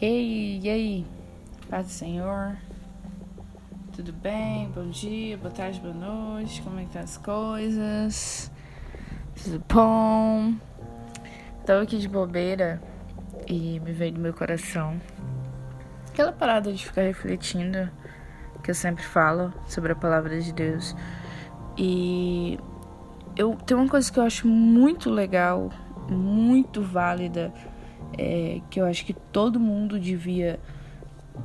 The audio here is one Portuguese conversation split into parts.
Ei, e aí? Paz do Senhor. Tudo bem? Bom dia, boa tarde, boa noite. Como é que tá as coisas? Tudo bom? Tava aqui de bobeira e me veio do meu coração aquela parada de ficar refletindo que eu sempre falo sobre a palavra de Deus. E eu tem uma coisa que eu acho muito legal, muito válida é, que eu acho que todo mundo devia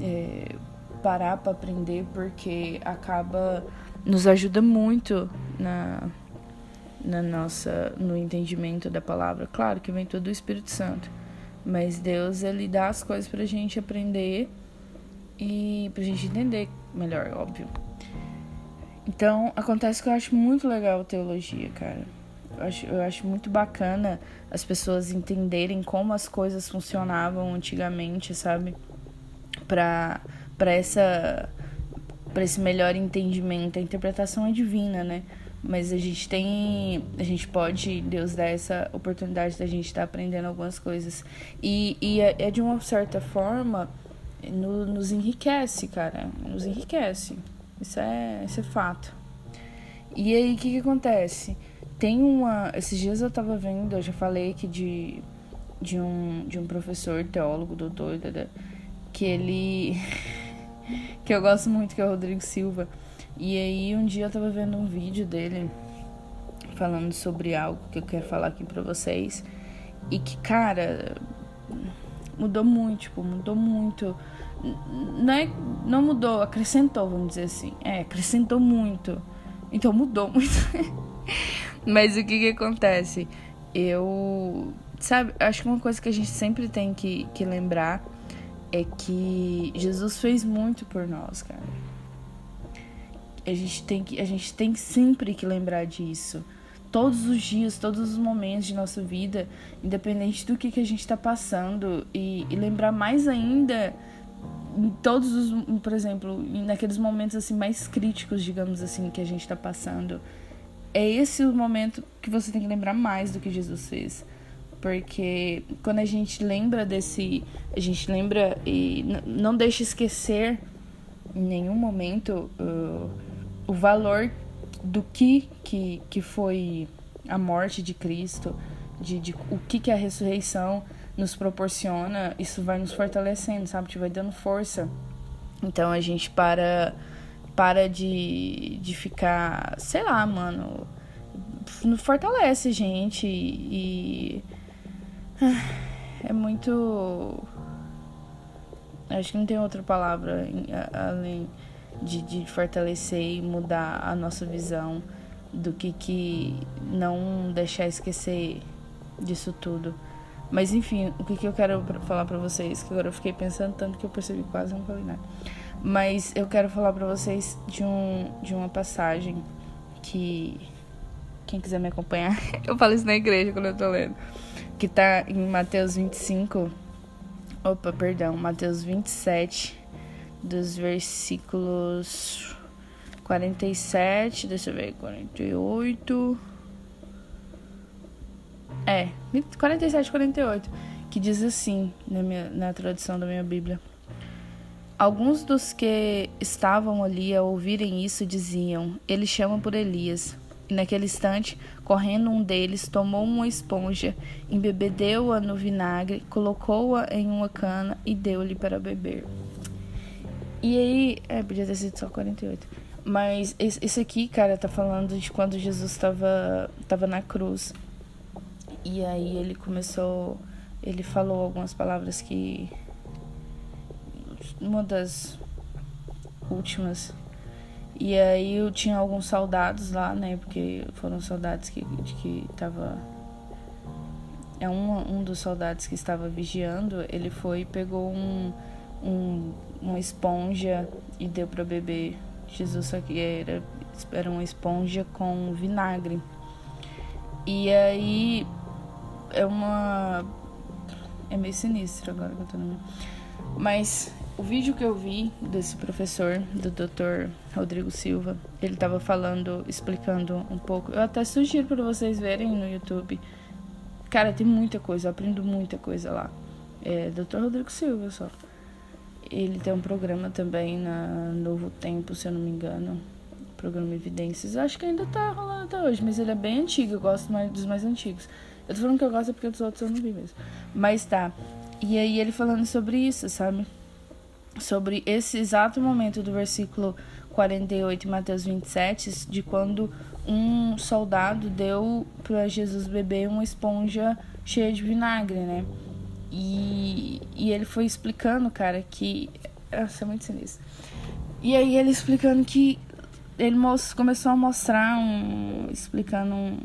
é, parar para aprender porque acaba nos ajuda muito na na nossa no entendimento da palavra. Claro que vem todo o Espírito Santo mas Deus ele dá as coisas para a gente aprender e para a gente entender melhor óbvio. Então acontece que eu acho muito legal teologia cara eu acho, eu acho muito bacana as pessoas entenderem como as coisas funcionavam antigamente, sabe? Pra, pra, essa, pra esse melhor entendimento. A interpretação é divina, né? Mas a gente tem. A gente pode, Deus dá essa oportunidade da gente estar tá aprendendo algumas coisas. E, e é, é de uma certa forma. No, nos enriquece, cara. Nos enriquece. Isso é, isso é fato. E aí, o que, que acontece? Tem uma. Esses dias eu tava vendo, eu já falei aqui de, de, um, de um professor teólogo, doutor, que ele. que eu gosto muito, que é o Rodrigo Silva. E aí um dia eu tava vendo um vídeo dele falando sobre algo que eu quero falar aqui pra vocês. E que, cara, mudou muito, tipo, mudou muito. Não, é, não mudou, acrescentou, vamos dizer assim. É, acrescentou muito. Então mudou muito. Mas o que que acontece? Eu. Sabe, acho que uma coisa que a gente sempre tem que, que lembrar é que Jesus fez muito por nós, cara. A gente tem que a gente tem sempre que lembrar disso. Todos os dias, todos os momentos de nossa vida, independente do que, que a gente está passando, e, e lembrar mais ainda em todos os, por exemplo, naqueles momentos assim mais críticos, digamos assim, que a gente está passando é esse o momento que você tem que lembrar mais do que Jesus fez. Porque quando a gente lembra desse. A gente lembra e não deixa esquecer em nenhum momento uh, o valor do que, que, que foi a morte de Cristo, de, de o que, que a ressurreição nos proporciona, isso vai nos fortalecendo, sabe? Te vai dando força. Então a gente para para de, de ficar, sei lá, mano, fortalece gente e é muito acho que não tem outra palavra além de, de fortalecer e mudar a nossa visão do que que não deixar esquecer disso tudo. Mas enfim, o que, que eu quero falar para vocês, que agora eu fiquei pensando tanto que eu percebi quase não falei nada. Mas eu quero falar para vocês de, um, de uma passagem que. Quem quiser me acompanhar, eu falo isso na igreja quando eu tô lendo. Que tá em Mateus 25. Opa, perdão, Mateus 27, dos versículos 47, deixa eu ver, 48. É, 47, 48. Que diz assim na, minha, na tradução da minha Bíblia. Alguns dos que estavam ali a ouvirem isso diziam: Ele chama por Elias. E naquele instante, correndo um deles, tomou uma esponja, embebedeu-a no vinagre, colocou-a em uma cana e deu-lhe para beber. E aí, é, podia ter sido só 48. Mas esse aqui, cara, tá falando de quando Jesus estava tava na cruz. E aí ele começou, ele falou algumas palavras que uma das últimas. E aí eu tinha alguns soldados lá, né? Porque foram soldados que, que tava. É um, um dos soldados que estava vigiando, ele foi e pegou um, um, uma esponja e deu para beber. Jesus que era, era uma esponja com vinagre. E aí é uma. É meio sinistro agora que eu tô no. Mas o vídeo que eu vi desse professor, do Dr. Rodrigo Silva, ele estava falando, explicando um pouco. Eu até sugiro para vocês verem no YouTube. Cara, tem muita coisa, eu aprendo muita coisa lá. É Dr. Rodrigo Silva só. Ele tem um programa também na Novo Tempo, se eu não me engano. Programa Evidências. Acho que ainda tá rolando até hoje, mas ele é bem antigo. Eu gosto mais dos mais antigos. Eu tô falando que eu gosto porque dos outros eu não vi mesmo. Mas tá. E aí ele falando sobre isso, sabe? Sobre esse exato momento do versículo 48 em Mateus 27, de quando um soldado deu para Jesus beber uma esponja cheia de vinagre, né? E, e ele foi explicando, cara, que. Nossa, é muito sinistro. E aí ele explicando que. Ele começou a mostrar um. explicando um,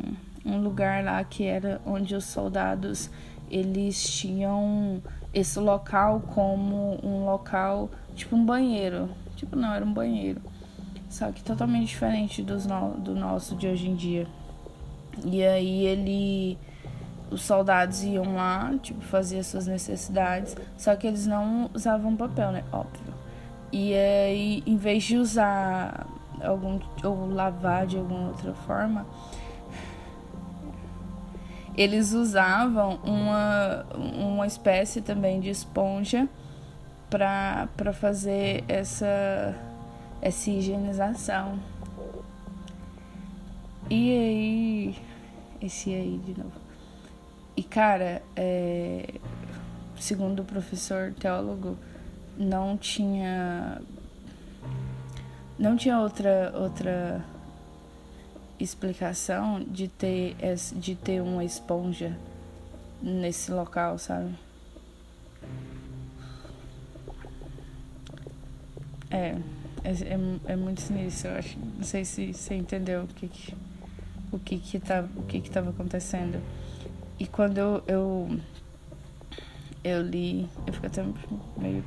um lugar lá que era onde os soldados eles tinham esse local como um local, tipo um banheiro. Tipo, não, era um banheiro. Só que totalmente diferente dos no, do nosso de hoje em dia. E aí ele os soldados iam lá, tipo, fazer suas necessidades, só que eles não usavam papel, né? Óbvio. E aí, em vez de usar algum ou lavar de alguma outra forma, eles usavam uma, uma espécie também de esponja para fazer essa, essa higienização. E aí, esse aí de novo. E, cara, é, segundo o professor teólogo, não tinha. Não tinha outra, outra explicação de ter, de ter uma esponja nesse local, sabe? É, é, é, é muito sinistro, eu acho. Não sei se você entendeu o que, que o que que tá, o que que tava acontecendo. E quando eu, eu, eu li, eu fico até meio.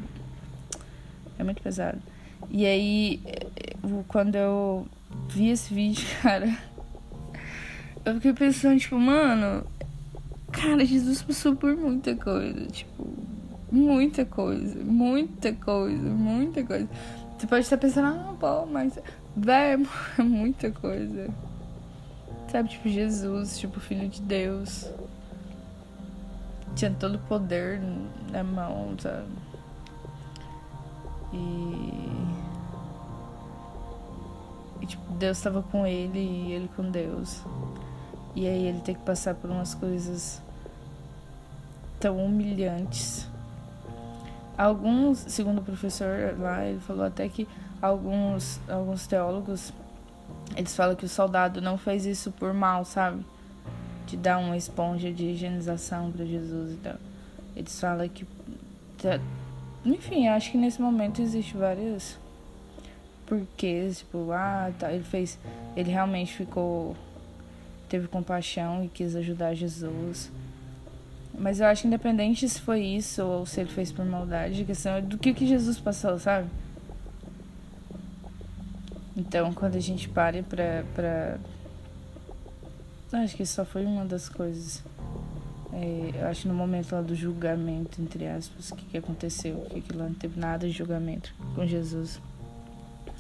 É muito pesado. E aí, quando eu vi esse vídeo, cara, eu fiquei pensando, tipo, mano, cara, Jesus passou por muita coisa, tipo, muita coisa, muita coisa, muita coisa. Você pode estar pensando, ah, pô, mas, velho, é muita coisa. Sabe, tipo, Jesus, tipo, Filho de Deus tinha todo o poder na mão, sabe? E. tipo, Deus estava com ele e ele com Deus. E aí ele tem que passar por umas coisas tão humilhantes. Alguns, segundo o professor lá, ele falou até que alguns, alguns teólogos eles falam que o soldado não fez isso por mal, sabe? de dar uma esponja de higienização para Jesus e tal. Eles falam que. Tá, enfim, acho que nesse momento existe várias porquês, tipo, ah, tá, ele fez. Ele realmente ficou. teve compaixão e quis ajudar Jesus. Mas eu acho que independente se foi isso ou se ele fez por maldade, a questão é do que, que Jesus passou, sabe? Então, quando a gente para pra, pra Acho que só foi uma das coisas. É, eu acho no momento lá do julgamento, entre aspas, o que, que aconteceu, que, que lá não teve nada de julgamento com Jesus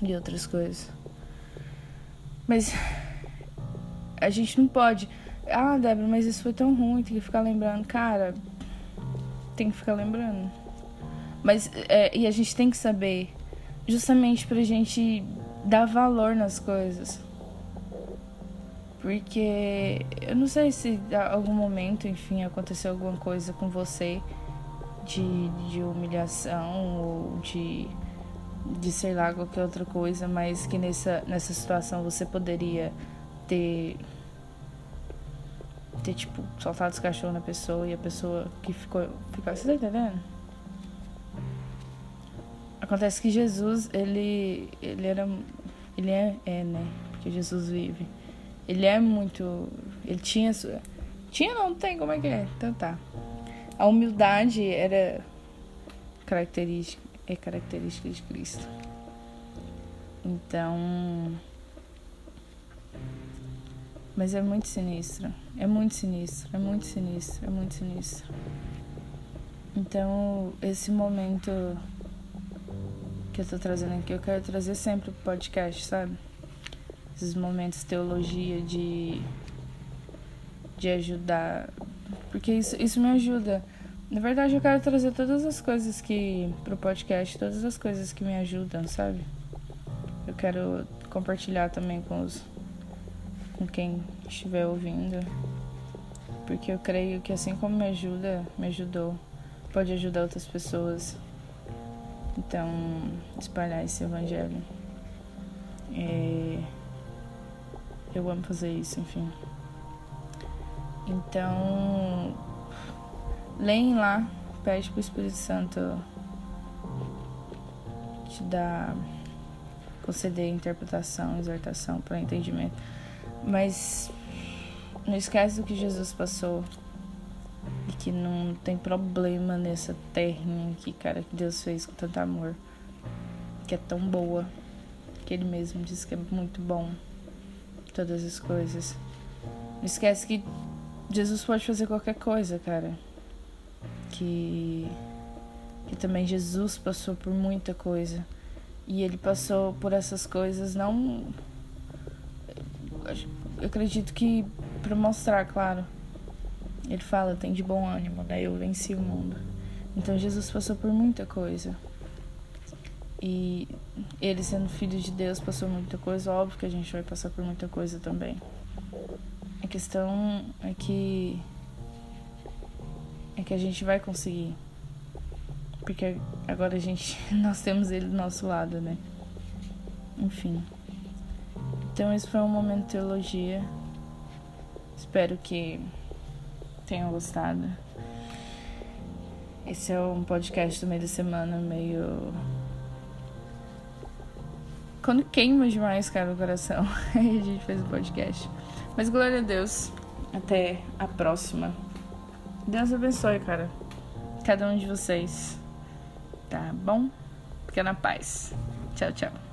e outras coisas. Mas a gente não pode. Ah, Débora, mas isso foi tão ruim, tem que ficar lembrando. Cara, tem que ficar lembrando. Mas, é, e a gente tem que saber, justamente pra gente dar valor nas coisas. Porque eu não sei se em algum momento, enfim, aconteceu alguma coisa com você de, de humilhação ou de, de sei lá, qualquer outra coisa, mas que nessa, nessa situação você poderia ter ter tipo soltado os cachorros na pessoa e a pessoa que ficou ficou você tá entendendo? Acontece que Jesus, ele ele era ele é, é né? Porque Jesus vive ele é muito. Ele tinha. Tinha, não, tem, como é que é? Então tá. A humildade era característica, é característica de Cristo. Então. Mas é muito sinistro. É muito sinistro. É muito sinistro. É muito sinistro. Então, esse momento que eu tô trazendo aqui, eu quero trazer sempre pro podcast, sabe? esses momentos de teologia de de ajudar, porque isso isso me ajuda Na verdade, eu quero trazer todas as coisas que. pro podcast, todas as coisas que me ajudam, sabe? Eu quero compartilhar também com os. com quem estiver ouvindo. Porque eu creio que assim como me ajuda, me ajudou, pode ajudar outras pessoas. Então, espalhar esse evangelho. É... Eu amo fazer isso, enfim. Então, leem lá, pede pro Espírito Santo te dar, conceder interpretação, exortação para entendimento. Mas não esquece do que Jesus passou e que não tem problema nessa terra que, cara, que Deus fez com tanto amor, que é tão boa, que Ele mesmo disse que é muito bom, todas as coisas. Não esquece que Jesus pode fazer qualquer coisa, cara. Que, que também Jesus passou por muita coisa. E ele passou por essas coisas não. Eu acredito que para mostrar, claro. Ele fala, tem de bom ânimo, né? Eu venci o mundo. Então Jesus passou por muita coisa. E ele sendo filho de Deus passou muita coisa, óbvio que a gente vai passar por muita coisa também. A questão é que é que a gente vai conseguir. Porque agora a gente nós temos ele do nosso lado, né? Enfim. Então esse foi um momento de teologia. Espero que tenham gostado. Esse é um podcast do meio da semana meio quando queima demais, cara, o coração. A gente fez o podcast. Mas glória a Deus. Até a próxima. Deus abençoe, cara. Cada um de vocês. Tá bom? Fica na paz. Tchau, tchau.